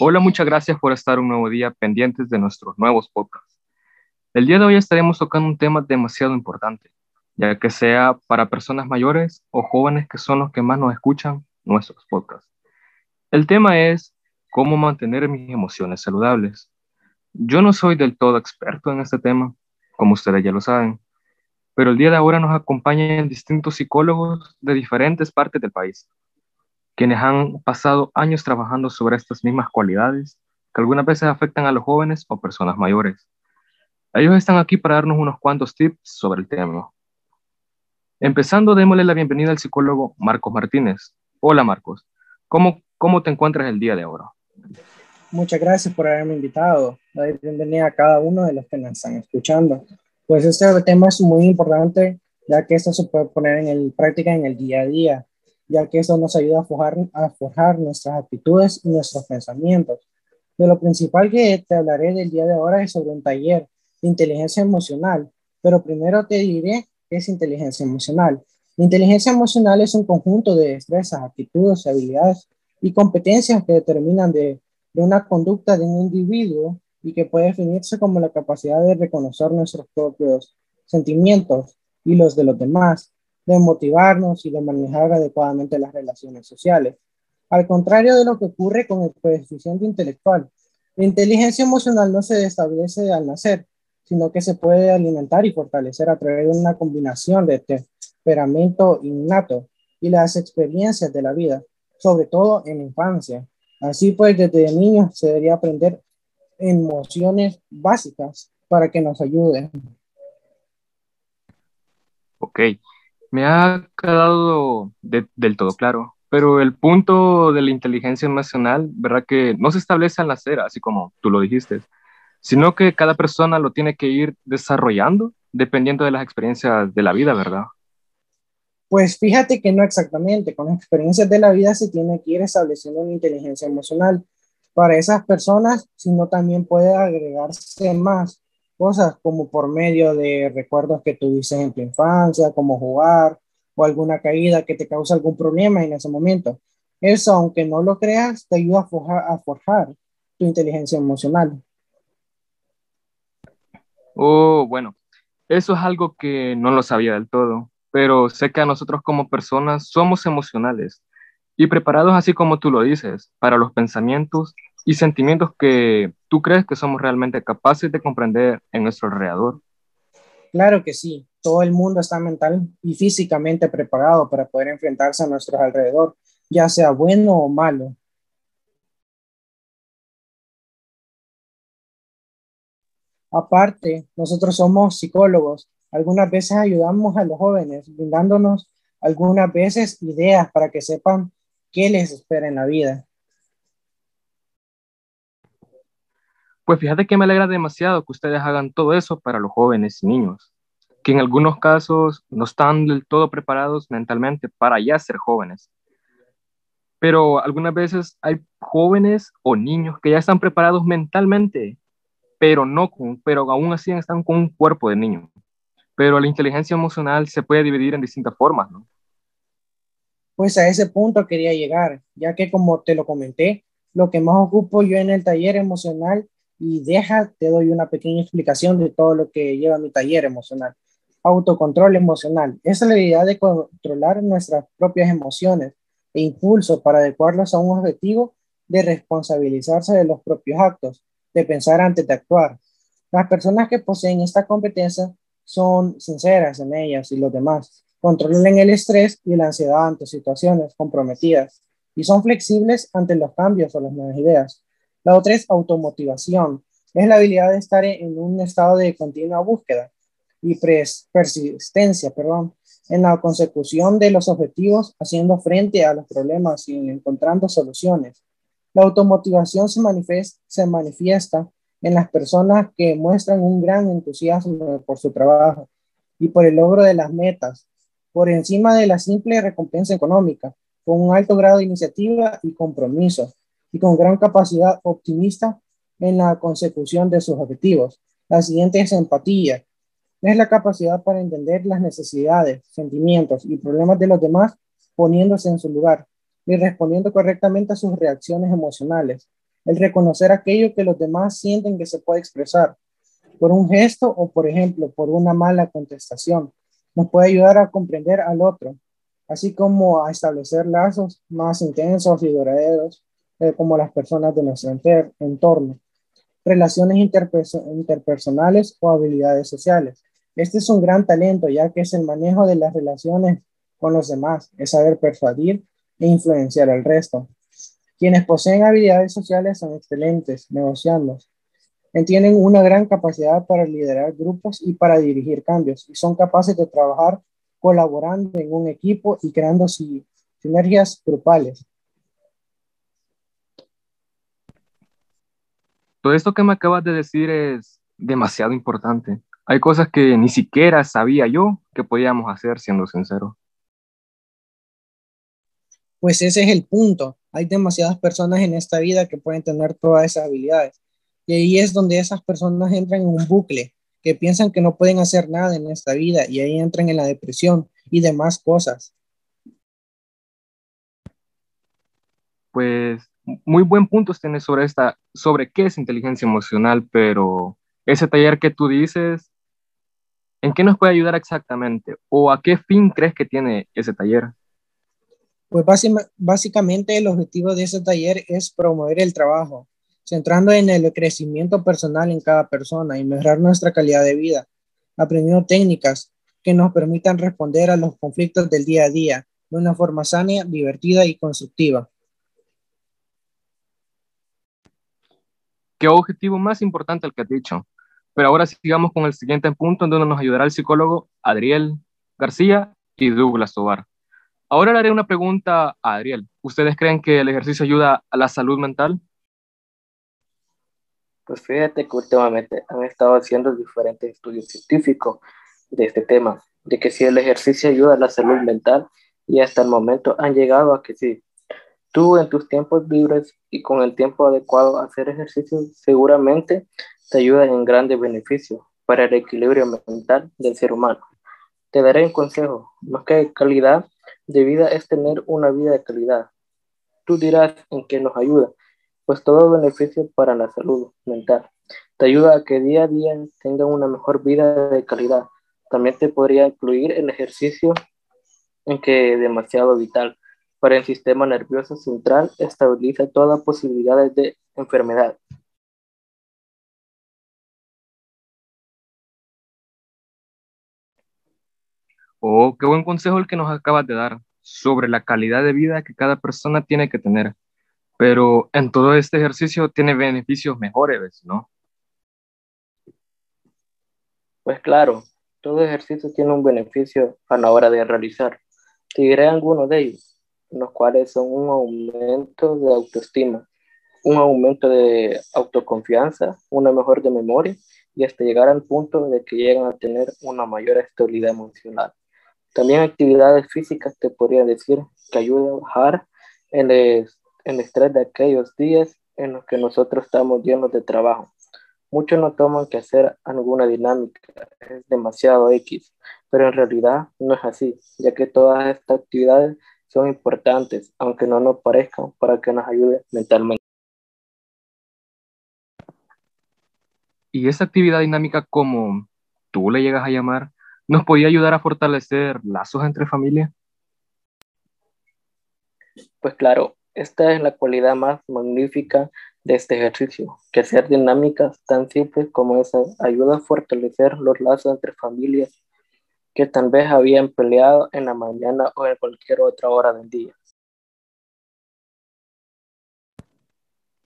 Hola, muchas gracias por estar un nuevo día pendientes de nuestros nuevos podcasts. El día de hoy estaremos tocando un tema demasiado importante, ya que sea para personas mayores o jóvenes que son los que más nos escuchan nuestros podcasts. El tema es cómo mantener mis emociones saludables. Yo no soy del todo experto en este tema, como ustedes ya lo saben, pero el día de ahora nos acompañan distintos psicólogos de diferentes partes del país quienes han pasado años trabajando sobre estas mismas cualidades que algunas veces afectan a los jóvenes o personas mayores. Ellos están aquí para darnos unos cuantos tips sobre el tema. Empezando, démosle la bienvenida al psicólogo Marcos Martínez. Hola Marcos, ¿cómo, cómo te encuentras el día de ahora? Muchas gracias por haberme invitado. Bienvenida a cada uno de los que nos están escuchando. Pues este tema es muy importante ya que esto se puede poner en práctica en el día a día ya que eso nos ayuda a forjar, nuestras actitudes y nuestros pensamientos. De lo principal que te hablaré del día de ahora es sobre un taller de inteligencia emocional, pero primero te diré qué es inteligencia emocional. La inteligencia emocional es un conjunto de destrezas, actitudes, habilidades y competencias que determinan de, de una conducta de un individuo y que puede definirse como la capacidad de reconocer nuestros propios sentimientos y los de los demás, de motivarnos y de manejar adecuadamente las relaciones sociales. Al contrario de lo que ocurre con el coeficiente intelectual, la inteligencia emocional no se establece al nacer, sino que se puede alimentar y fortalecer a través de una combinación de temperamento innato y las experiencias de la vida, sobre todo en infancia. Así pues, desde niños se debería aprender emociones básicas para que nos ayuden. Ok, me ha quedado del todo claro, pero el punto de la inteligencia emocional, ¿verdad? Que no se establece al nacer, así como tú lo dijiste, sino que cada persona lo tiene que ir desarrollando dependiendo de las experiencias de la vida, ¿verdad? Pues fíjate que no exactamente, con las experiencias de la vida se tiene que ir estableciendo una inteligencia emocional. Para esas personas, sino también puede agregarse más, cosas como por medio de recuerdos que tuviste en tu infancia, como jugar o alguna caída que te causa algún problema en ese momento. Eso, aunque no lo creas, te ayuda a forjar, a forjar tu inteligencia emocional. Oh, bueno, eso es algo que no lo sabía del todo, pero sé que a nosotros como personas somos emocionales y preparados así como tú lo dices, para los pensamientos y sentimientos que tú crees que somos realmente capaces de comprender en nuestro alrededor. Claro que sí, todo el mundo está mental y físicamente preparado para poder enfrentarse a nuestro alrededor, ya sea bueno o malo. Aparte, nosotros somos psicólogos. Algunas veces ayudamos a los jóvenes, brindándonos algunas veces ideas para que sepan qué les espera en la vida. Pues fíjate que me alegra demasiado que ustedes hagan todo eso para los jóvenes y niños, que en algunos casos no están del todo preparados mentalmente para ya ser jóvenes. Pero algunas veces hay jóvenes o niños que ya están preparados mentalmente, pero no con, pero aún así están con un cuerpo de niño. Pero la inteligencia emocional se puede dividir en distintas formas, ¿no? Pues a ese punto quería llegar, ya que como te lo comenté, lo que más ocupo yo en el taller emocional y deja, te doy una pequeña explicación de todo lo que lleva mi taller emocional. Autocontrol emocional es la habilidad de controlar nuestras propias emociones e impulsos para adecuarlos a un objetivo de responsabilizarse de los propios actos, de pensar antes de actuar. Las personas que poseen esta competencia son sinceras en ellas y los demás, controlan el estrés y la ansiedad ante situaciones comprometidas y son flexibles ante los cambios o las nuevas ideas. La otra es automotivación. Es la habilidad de estar en un estado de continua búsqueda y persistencia, perdón, en la consecución de los objetivos, haciendo frente a los problemas y encontrando soluciones. La automotivación se manifiesta, se manifiesta en las personas que muestran un gran entusiasmo por su trabajo y por el logro de las metas, por encima de la simple recompensa económica, con un alto grado de iniciativa y compromiso, y con gran capacidad optimista en la consecución de sus objetivos. La siguiente es empatía. Es la capacidad para entender las necesidades, sentimientos y problemas de los demás poniéndose en su lugar y respondiendo correctamente a sus reacciones emocionales. el reconocer aquello que los demás sienten que se puede expresar por un gesto o, por ejemplo, por una mala contestación. Nos puede ayudar a comprender al otro, así como a establecer lazos más intensos y duraderos eh, como las personas de nuestro entorno, relaciones interpersonales o habilidades sociales. Este es un gran talento, ya que es el manejo de las relaciones con los demás, es saber persuadir e influenciar al resto. Quienes poseen habilidades sociales son excelentes negociando. Tienen una gran capacidad para liderar grupos y para dirigir cambios y son capaces de trabajar colaborando en un equipo y creando sinergias grupales. Todo esto que me acabas de decir es demasiado importante. Hay cosas que ni siquiera sabía yo que podíamos hacer, siendo sincero. Pues ese es el punto. Hay demasiadas personas en esta vida que pueden tener todas esas habilidades. Y ahí es donde esas personas entran en un bucle, que piensan que no pueden hacer nada en esta vida y ahí entran en la depresión y demás cosas. Pues muy buen punto tienes sobre esta, sobre qué es inteligencia emocional, pero ese taller que tú dices, ¿en qué nos puede ayudar exactamente? ¿O a qué fin crees que tiene ese taller? Pues básicamente el objetivo de ese taller es promover el trabajo, centrando en el crecimiento personal en cada persona y mejorar nuestra calidad de vida, aprendiendo técnicas que nos permitan responder a los conflictos del día a día de una forma sana, divertida y constructiva. Qué objetivo más importante el que has dicho. Pero ahora sigamos con el siguiente punto en donde nos ayudará el psicólogo Adriel García y Douglas Tobar. Ahora le haré una pregunta a Adriel. ¿Ustedes creen que el ejercicio ayuda a la salud mental? Pues fíjate que últimamente han estado haciendo diferentes estudios científicos de este tema, de que si el ejercicio ayuda a la salud mental y hasta el momento han llegado a que sí. Tú en tus tiempos libres y con el tiempo adecuado hacer ejercicio seguramente te ayuda en grandes beneficios para el equilibrio mental del ser humano. Te daré un consejo, más que calidad, de vida es tener una vida de calidad. Tú dirás en qué nos ayuda, pues todo beneficio para la salud mental. Te ayuda a que día a día tengan una mejor vida de calidad. También te podría incluir el ejercicio en que demasiado vital para el sistema nervioso central, estabiliza todas las posibilidades de enfermedad. Oh, qué buen consejo el que nos acabas de dar sobre la calidad de vida que cada persona tiene que tener. Pero en todo este ejercicio tiene beneficios mejores, ¿no? Pues claro, todo ejercicio tiene un beneficio a la hora de realizar. Te diré algunos de ellos, los cuales son un aumento de autoestima, un aumento de autoconfianza, una mejor de memoria y hasta llegar al punto de que llegan a tener una mayor estabilidad emocional. También actividades físicas te podría decir que ayudan a bajar el, el estrés de aquellos días en los que nosotros estamos llenos de trabajo. Muchos no toman que hacer alguna dinámica, es demasiado X, pero en realidad no es así, ya que todas estas actividades son importantes, aunque no nos parezcan, para que nos ayude mentalmente. Y esa actividad dinámica, como tú le llegas a llamar, nos podía ayudar a fortalecer lazos entre familia? Pues claro, esta es la cualidad más magnífica de este ejercicio, que hacer dinámicas tan simples como esa ayuda a fortalecer los lazos entre familias que tal vez habían peleado en la mañana o en cualquier otra hora del día.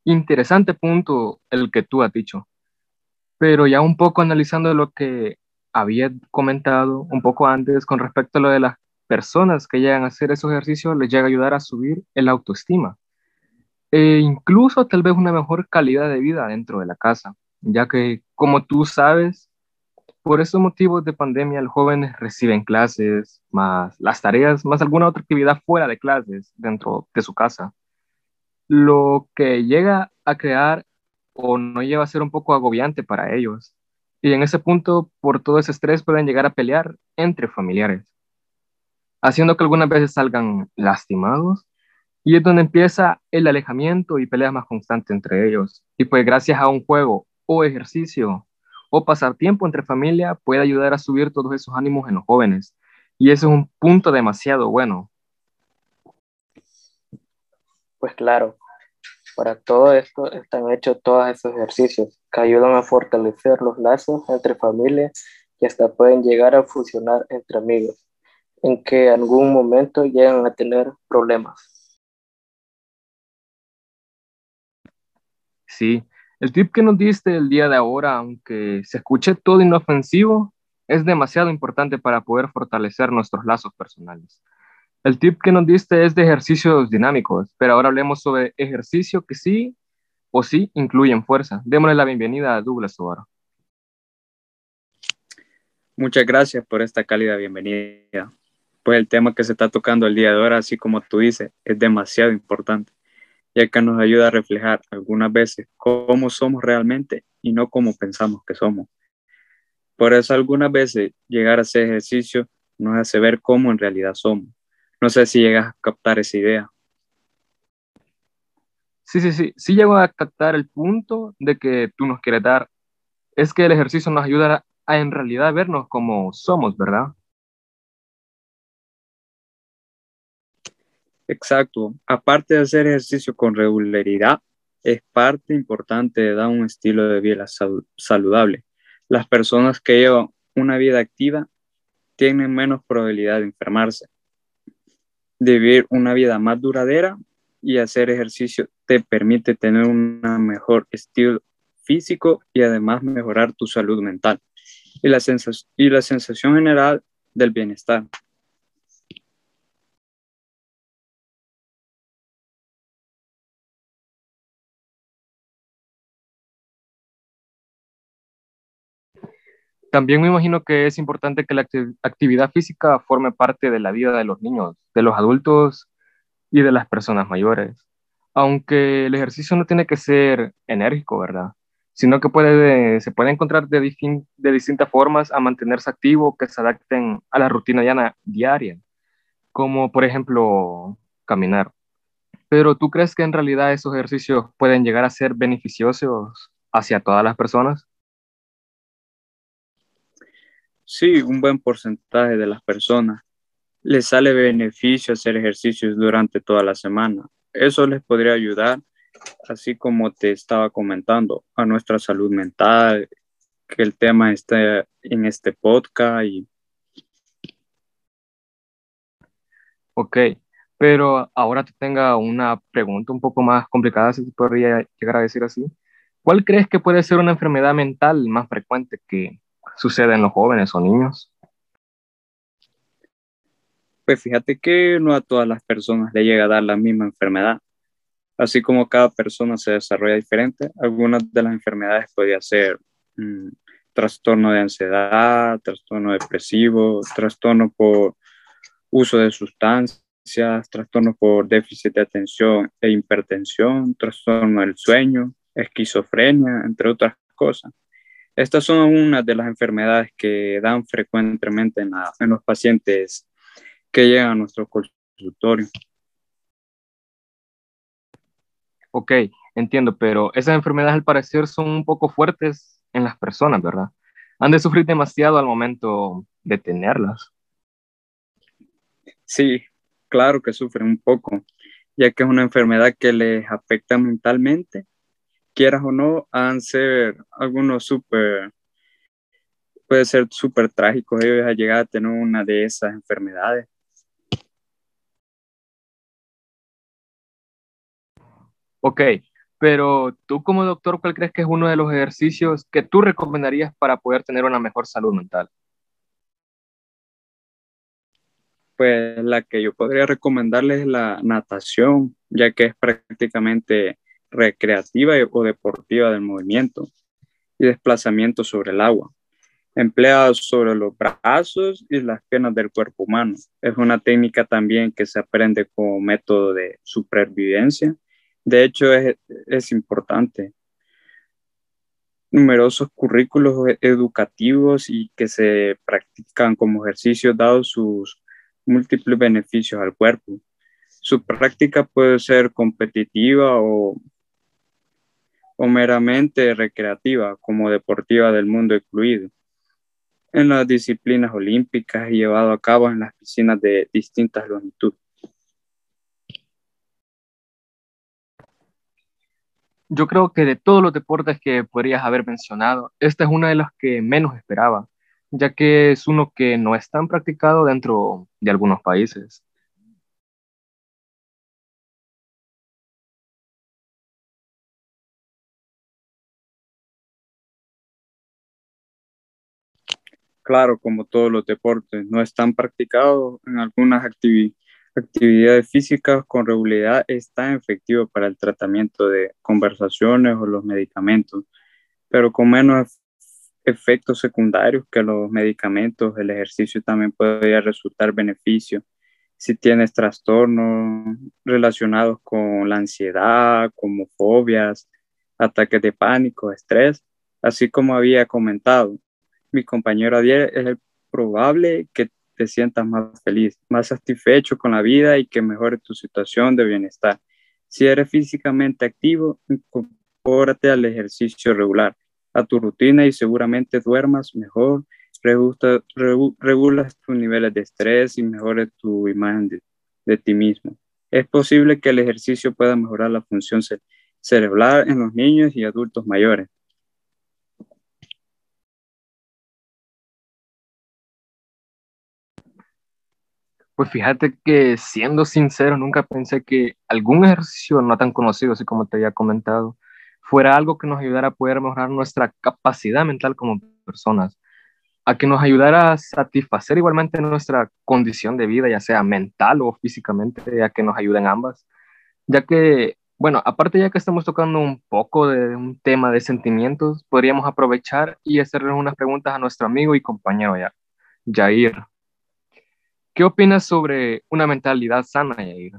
Interesante punto el que tú has dicho, pero ya un poco analizando lo que había comentado un poco antes con respecto a lo de las personas que llegan a hacer esos ejercicios, les llega a ayudar a subir el autoestima e incluso tal vez una mejor calidad de vida dentro de la casa, ya que como tú sabes, por esos motivos de pandemia los jóvenes reciben clases, más las tareas, más alguna otra actividad fuera de clases dentro de su casa, lo que llega a crear o no lleva a ser un poco agobiante para ellos, y en ese punto, por todo ese estrés, pueden llegar a pelear entre familiares, haciendo que algunas veces salgan lastimados. Y es donde empieza el alejamiento y peleas más constantes entre ellos. Y pues gracias a un juego o ejercicio o pasar tiempo entre familia puede ayudar a subir todos esos ánimos en los jóvenes. Y ese es un punto demasiado bueno. Pues claro, para todo esto están hechos todos esos ejercicios que ayudan a fortalecer los lazos entre familias y hasta pueden llegar a fusionar entre amigos, en que en algún momento llegan a tener problemas. Sí, el tip que nos diste el día de ahora, aunque se escuche todo inofensivo, es demasiado importante para poder fortalecer nuestros lazos personales. El tip que nos diste es de ejercicios dinámicos, pero ahora hablemos sobre ejercicio que sí o sí incluyen fuerza. Démosle la bienvenida a Douglas Tobaro. Muchas gracias por esta cálida bienvenida. Pues el tema que se está tocando el día de hoy, así como tú dices, es demasiado importante, ya que nos ayuda a reflejar algunas veces cómo somos realmente y no cómo pensamos que somos. Por eso algunas veces llegar a ese ejercicio nos hace ver cómo en realidad somos. No sé si llegas a captar esa idea. Sí, sí, sí, sí llego a captar el punto de que tú nos quieres dar. Es que el ejercicio nos ayuda a en realidad vernos como somos, ¿verdad? Exacto. Aparte de hacer ejercicio con regularidad, es parte importante de dar un estilo de vida saludable las personas que llevan una vida activa tienen menos probabilidad de enfermarse. De vivir una vida más duradera y hacer ejercicio te permite tener un mejor estilo físico y además mejorar tu salud mental y la, sensación general del bienestar. También me imagino que es importante que la actividad física forme parte de la vida de los niños, de los adultos y de las personas mayores. Aunque el ejercicio no tiene que ser enérgico, ¿verdad? Sino que se puede encontrar de, de distintas formas a mantenerse activo que se adapten a la rutina diaria, como por ejemplo caminar. Pero ¿tú crees que en realidad esos ejercicios pueden llegar a ser beneficiosos hacia todas las personas? Sí, un buen porcentaje de las personas les sale beneficio hacer ejercicios durante toda la semana. Eso les podría ayudar, así como te estaba comentando, a nuestra salud mental, que el tema está en este podcast. Y... Ok, pero ahora te tenga una pregunta un poco más complicada, si podría llegar a decir así. ¿Cuál crees que puede ser una enfermedad mental más frecuente que sucede en los jóvenes o niños? Pues fíjate que no a todas las personas le llega a dar la misma enfermedad. Así como cada persona se desarrolla diferente, algunas de las enfermedades podrían ser mm, trastorno de ansiedad, trastorno depresivo, trastorno por uso de sustancias, trastorno por déficit de atención e hipertensión, trastorno del sueño, esquizofrenia, entre otras cosas. Estas son unas de las enfermedades que dan frecuentemente en, los pacientes que llegan a nuestro consultorio. Ok, entiendo, pero esas enfermedades al parecer son un poco fuertes en las personas, ¿verdad? Han de sufrir demasiado al momento de tenerlas. Sí, claro que sufren un poco, ya que es una enfermedad que les afecta mentalmente quieras o no, han ser algunos súper, puede ser súper trágicos ellos a llegar a tener una de esas enfermedades. Ok, pero tú como doctor, ¿cuál crees que es uno de los ejercicios que tú recomendarías para poder tener una mejor salud mental? Pues la que yo podría recomendarles es la natación, ya que es prácticamente recreativa o deportiva del movimiento y desplazamiento sobre el agua, empleada sobre los brazos y las piernas del cuerpo humano. Es una técnica también que se aprende como método de supervivencia. De hecho, es, importante. Numerosos currículos educativos y que se practican como ejercicios dados sus múltiples beneficios al cuerpo Su práctica puede ser competitiva o, o meramente recreativa, como deportiva del mundo incluido. En las disciplinas olímpicas y llevado a cabo en las piscinas de distintas longitudes. Yo creo que de todos los deportes que podrías haber mencionado, este es uno de los que menos esperaba, ya que es uno que no es tan practicado dentro de algunos países. Claro, como todos los deportes, no están practicados en algunas actividades actividades físicas con regularidad es tan efectivo para el tratamiento de conversaciones o los medicamentos, pero con menos efectos secundarios que los medicamentos, el ejercicio también podría resultar beneficio si tienes trastornos relacionados con la ansiedad, como fobias, ataques de pánico, estrés, así como había comentado. Mi compañero Adiel, es probable que te sientas más feliz, más satisfecho con la vida y que mejore tu situación de bienestar. Si eres físicamente activo, incorpórate al ejercicio regular, a tu rutina y seguramente duermas mejor, regulas tus niveles de estrés y mejores tu imagen de, de, ti mismo. Es posible que el ejercicio pueda mejorar la función cerebral en los niños y adultos mayores. Pues fíjate que siendo sincero, nunca pensé que algún ejercicio no tan conocido, así como te había comentado, fuera algo que nos ayudara a poder mejorar nuestra capacidad mental como personas, a que nos ayudara a satisfacer igualmente nuestra condición de vida, ya sea mental o físicamente, a que nos ayuden ambas, ya que, bueno, aparte ya que estamos tocando un poco de un tema de sentimientos, podríamos aprovechar y hacerle unas preguntas a nuestro amigo y compañero Jair. ¿Qué opinas sobre una mentalidad sana, Yair?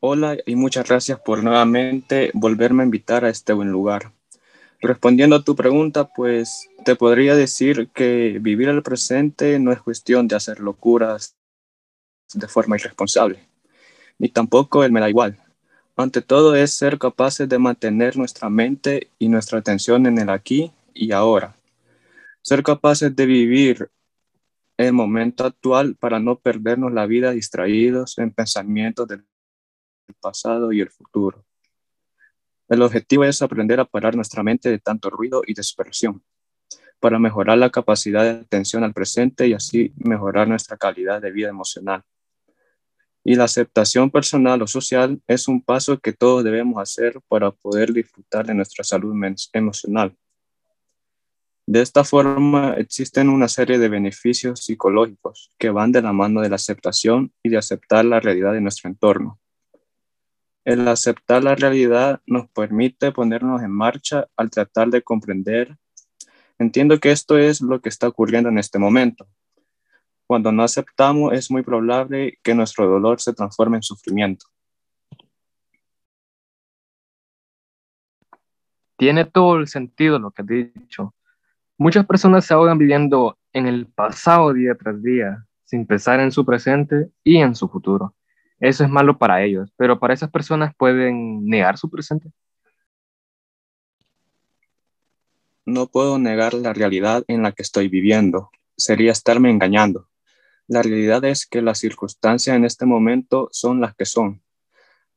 Hola y muchas gracias por nuevamente volverme a invitar a este buen lugar. Respondiendo a tu pregunta, pues te podría decir que vivir el presente no es cuestión de hacer locuras de forma irresponsable, ni tampoco el me da igual. Ante todo es ser capaces de mantener nuestra mente y nuestra atención en el aquí y ahora. Ser capaces de vivir el momento actual para no perdernos la vida distraídos en pensamientos del pasado y el futuro. El objetivo es aprender a parar nuestra mente de tanto ruido y dispersión para mejorar la capacidad de atención al presente y así mejorar nuestra calidad de vida emocional. Y la aceptación personal o social es un paso que todos debemos hacer para poder disfrutar de nuestra salud emocional. De esta forma, existen una serie de beneficios psicológicos que van de la mano de la aceptación y de aceptar la realidad de nuestro entorno. El aceptar la realidad nos permite ponernos en marcha al tratar de comprender. Entiendo que esto es lo que está ocurriendo en este momento, cuando no aceptamos, es muy probable que nuestro dolor se transforme en sufrimiento. Tiene todo el sentido lo que has dicho. Muchas personas se ahogan viviendo en el pasado día tras día, sin pensar en su presente y en su futuro. Eso es malo para ellos, pero para esas personas pueden negar su presente. No puedo negar la realidad en la que estoy viviendo. Sería estarme engañando. La realidad es que las circunstancias en este momento son las que son.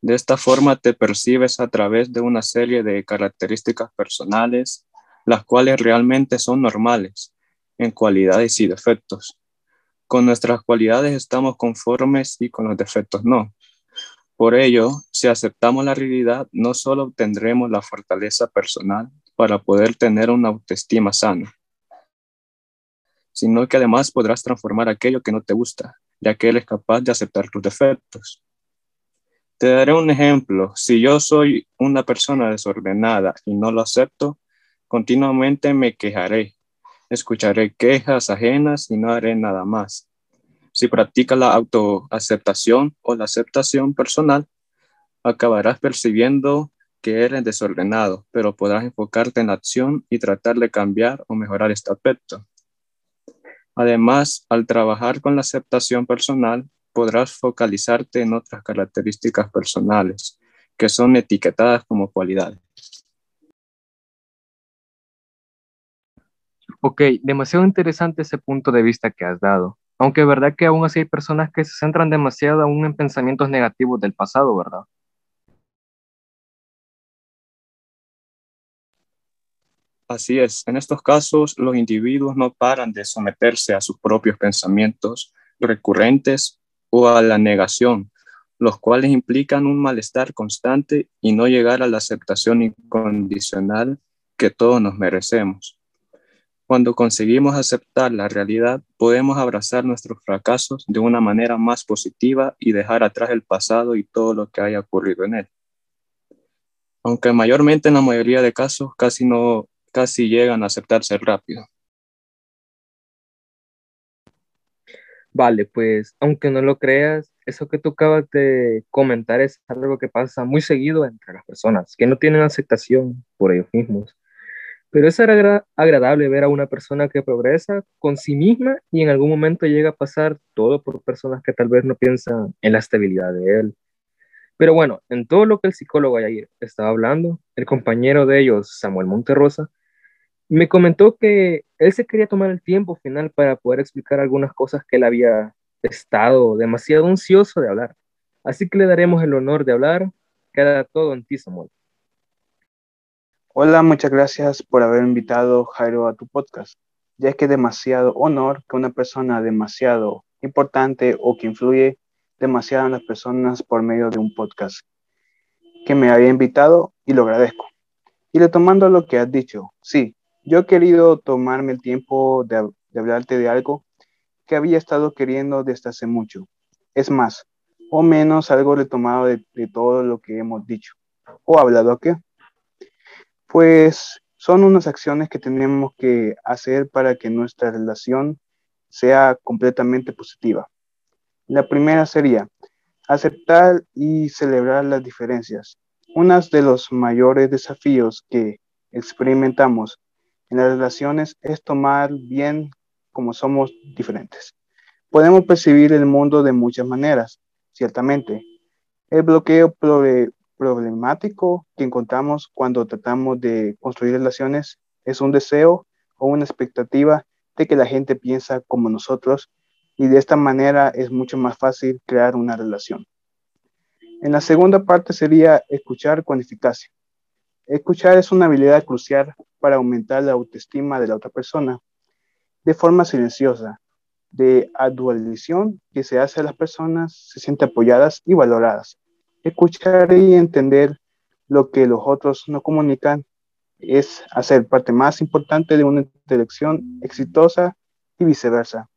De esta forma te percibes a través de una serie de características personales, las cuales realmente son normales en cualidades y defectos. Con nuestras cualidades estamos conformes y con los defectos no. Por ello, si aceptamos la realidad, no solo obtendremos la fortaleza personal para poder tener una autoestima sana, sino que además podrás transformar aquello que no te gusta, ya que Él es capaz de aceptar tus defectos. Te daré un ejemplo. Si yo soy una persona desordenada y no lo acepto, continuamente me quejaré, escucharé quejas ajenas y no haré nada más. Si practicas la autoaceptación o la aceptación personal, acabarás percibiendo que eres desordenado, pero podrás enfocarte en la acción y tratar de cambiar o mejorar este aspecto. Además, al trabajar con la aceptación personal, podrás focalizarte en otras características personales que son etiquetadas como cualidades. Ok, demasiado interesante ese punto de vista que has dado. Aunque es verdad que aún así hay personas que se centran demasiado aún en pensamientos negativos del pasado, ¿verdad? Así es, en estos casos los individuos no paran de someterse a sus propios pensamientos recurrentes o a la negación, los cuales implican un malestar constante y no llegar a la aceptación incondicional que todos nos merecemos. Cuando conseguimos aceptar la realidad, podemos abrazar nuestros fracasos de una manera más positiva y dejar atrás el pasado y todo lo que haya ocurrido en él. Aunque mayormente en la mayoría de casos casi no casi llegan a aceptarse rápido. Vale, pues aunque no lo creas, eso que tú acabas de comentar es algo que pasa muy seguido entre las personas, que no tienen aceptación por ellos mismos. Pero es agradable ver a una persona que progresa con sí misma y en algún momento llega a pasar todo por personas que tal vez no piensan en la estabilidad de él. Pero bueno, en todo lo que el psicólogo ayer estaba hablando, el compañero de ellos, Samuel Monterrosa, me comentó que él se quería tomar el tiempo final para poder explicar algunas cosas que él había estado demasiado ansioso de hablar. Así que le daremos el honor de hablar. Queda todo en ti, Samuel. Hola, muchas gracias por haber invitado Jairo a tu podcast, ya que es demasiado honor que una persona demasiado importante o que influye demasiado en las personas por medio de un podcast que me había invitado y lo agradezco. Y retomando lo que has dicho, sí, yo he querido tomarme el tiempo de, hablarte de algo que había estado queriendo desde hace mucho. Es más, o menos algo retomado de, todo lo que hemos dicho o hablado aquí. Pues son unas acciones que tenemos que hacer para que nuestra relación sea completamente positiva. La primera sería aceptar y celebrar las diferencias. Uno de los mayores desafíos que experimentamos en las relaciones es tomar bien como somos diferentes. Podemos percibir el mundo de muchas maneras, ciertamente. El bloqueo problemático que encontramos cuando tratamos de construir relaciones es un deseo o una expectativa de que la gente piensa como nosotros y de esta manera es mucho más fácil crear una relación. En la segunda parte sería escuchar con eficacia. Escuchar es una habilidad crucial para aumentar la autoestima de la otra persona de forma silenciosa, de adulación que se hace a las personas se sienten apoyadas y valoradas. Escuchar y entender lo que los otros no comunican es hacer parte más importante de una interacción exitosa y viceversa.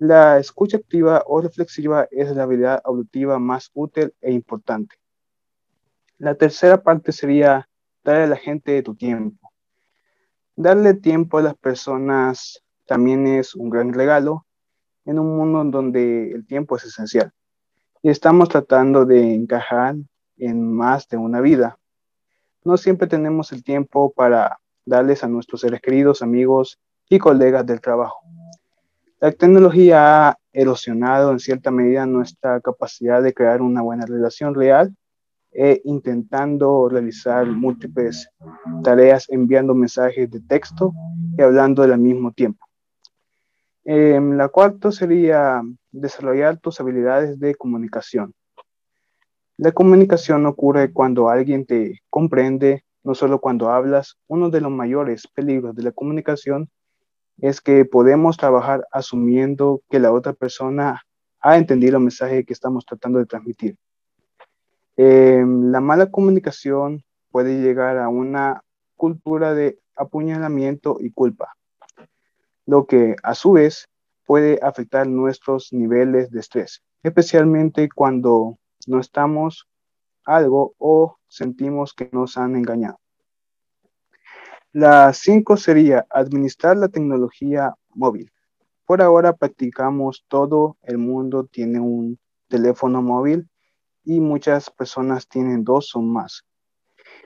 La escucha activa o reflexiva es la habilidad auditiva más útil e importante. La tercera parte sería darle a la gente tu tiempo. Darle tiempo a las personas también es un gran regalo en un mundo donde el tiempo es esencial. Y estamos tratando de encajar en más de una vida. No siempre tenemos el tiempo para darles a nuestros seres queridos, amigos y colegas del trabajo. La tecnología ha erosionado en cierta medida nuestra capacidad de crear una buena relación real e intentando realizar múltiples tareas enviando mensajes de texto y hablando al mismo tiempo. Em, la cuarta sería desarrollar tus habilidades de comunicación. La comunicación ocurre cuando alguien te comprende, no solo cuando hablas. Uno de los mayores peligros de la comunicación es que podemos trabajar asumiendo que la otra persona ha entendido el mensaje que estamos tratando de transmitir. Em, la mala comunicación puede llegar a una cultura de apuñalamiento y culpa, lo que a su vez puede afectar nuestros niveles de estrés, especialmente cuando no estamos algo o sentimos que nos han engañado. La cinco sería administrar la tecnología móvil. Por ahora practicamos todo el mundo tiene un teléfono móvil y muchas personas tienen dos o más.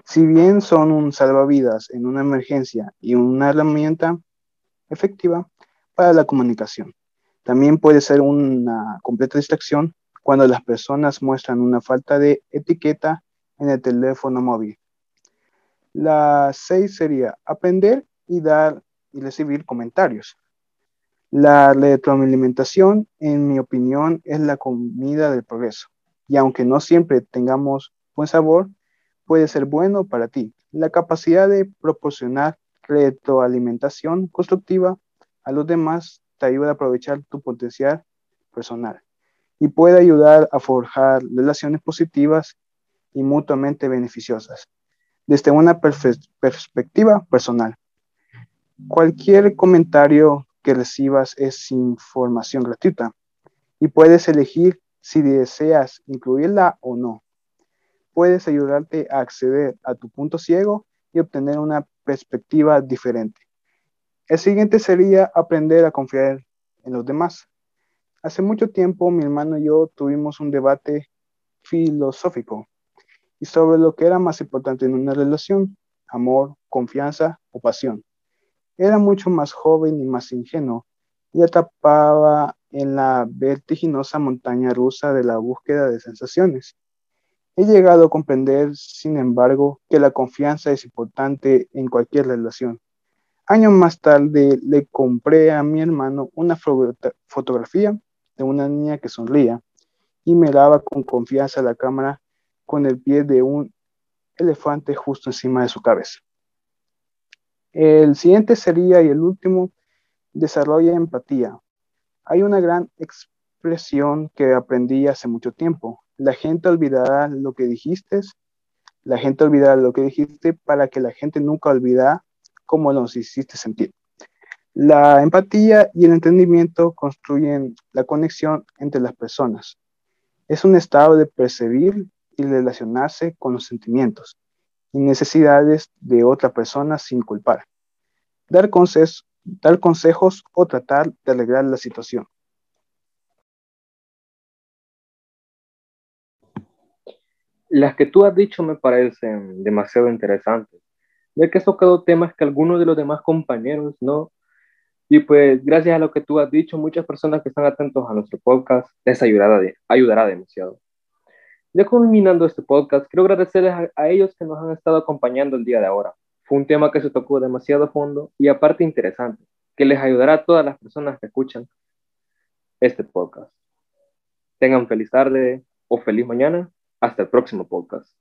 Si bien son un salvavidas en una emergencia y una herramienta efectiva, para la comunicación. También puede ser una completa distracción cuando las personas muestran una falta de etiqueta en el teléfono móvil. La seis sería aprender y dar y recibir comentarios. La retroalimentación, en mi opinión, es la comida del progreso. Y aunque no siempre tengamos buen sabor, puede ser bueno para ti. La capacidad de proporcionar retroalimentación constructiva a los demás te ayuda a aprovechar tu potencial personal y puede ayudar a forjar relaciones positivas y mutuamente beneficiosas desde una perspectiva personal. Cualquier comentario que recibas es información gratuita y puedes elegir si deseas incluirla o no. Puedes ayudarte a acceder a tu punto ciego y obtener una perspectiva diferente. El siguiente sería aprender a confiar en los demás. Hace mucho tiempo mi hermano y yo tuvimos un debate filosófico y sobre lo que era más importante en una relación, amor, confianza o pasión. Era mucho más joven y más ingenuo y atrapaba en la vertiginosa montaña rusa de la búsqueda de sensaciones. He llegado a comprender, sin embargo, que la confianza es importante en cualquier relación. Años más tarde le compré a mi hermano una fotografía de una niña que sonría y miraba con confianza la cámara con el pie de un elefante justo encima de su cabeza. El siguiente sería, y el último, desarrolla empatía. Hay una gran expresión que aprendí hace mucho tiempo. La gente olvidará lo que dijiste, la gente olvidará lo que dijiste para que la gente nunca olvida cómo nos hiciste sentir. La empatía y el entendimiento construyen la conexión entre las personas. Es un estado de percibir y relacionarse con los sentimientos y necesidades de otra persona sin culpar. Dar, dar consejos o tratar de arreglar la situación. Las que tú has dicho me parecen demasiado interesantes, ya que has tocado temas que algunos de los demás compañeros no. Y pues gracias a lo que tú has dicho, muchas personas que están atentos a nuestro podcast les ayudará, ayudará demasiado. Ya culminando este podcast, quiero agradecerles a, ellos que nos han estado acompañando el día de ahora. Un tema que se tocó demasiado fondo y aparte interesante, que les ayudará a todas las personas que escuchan este podcast. Tengan feliz tarde o feliz mañana. Hasta el próximo podcast.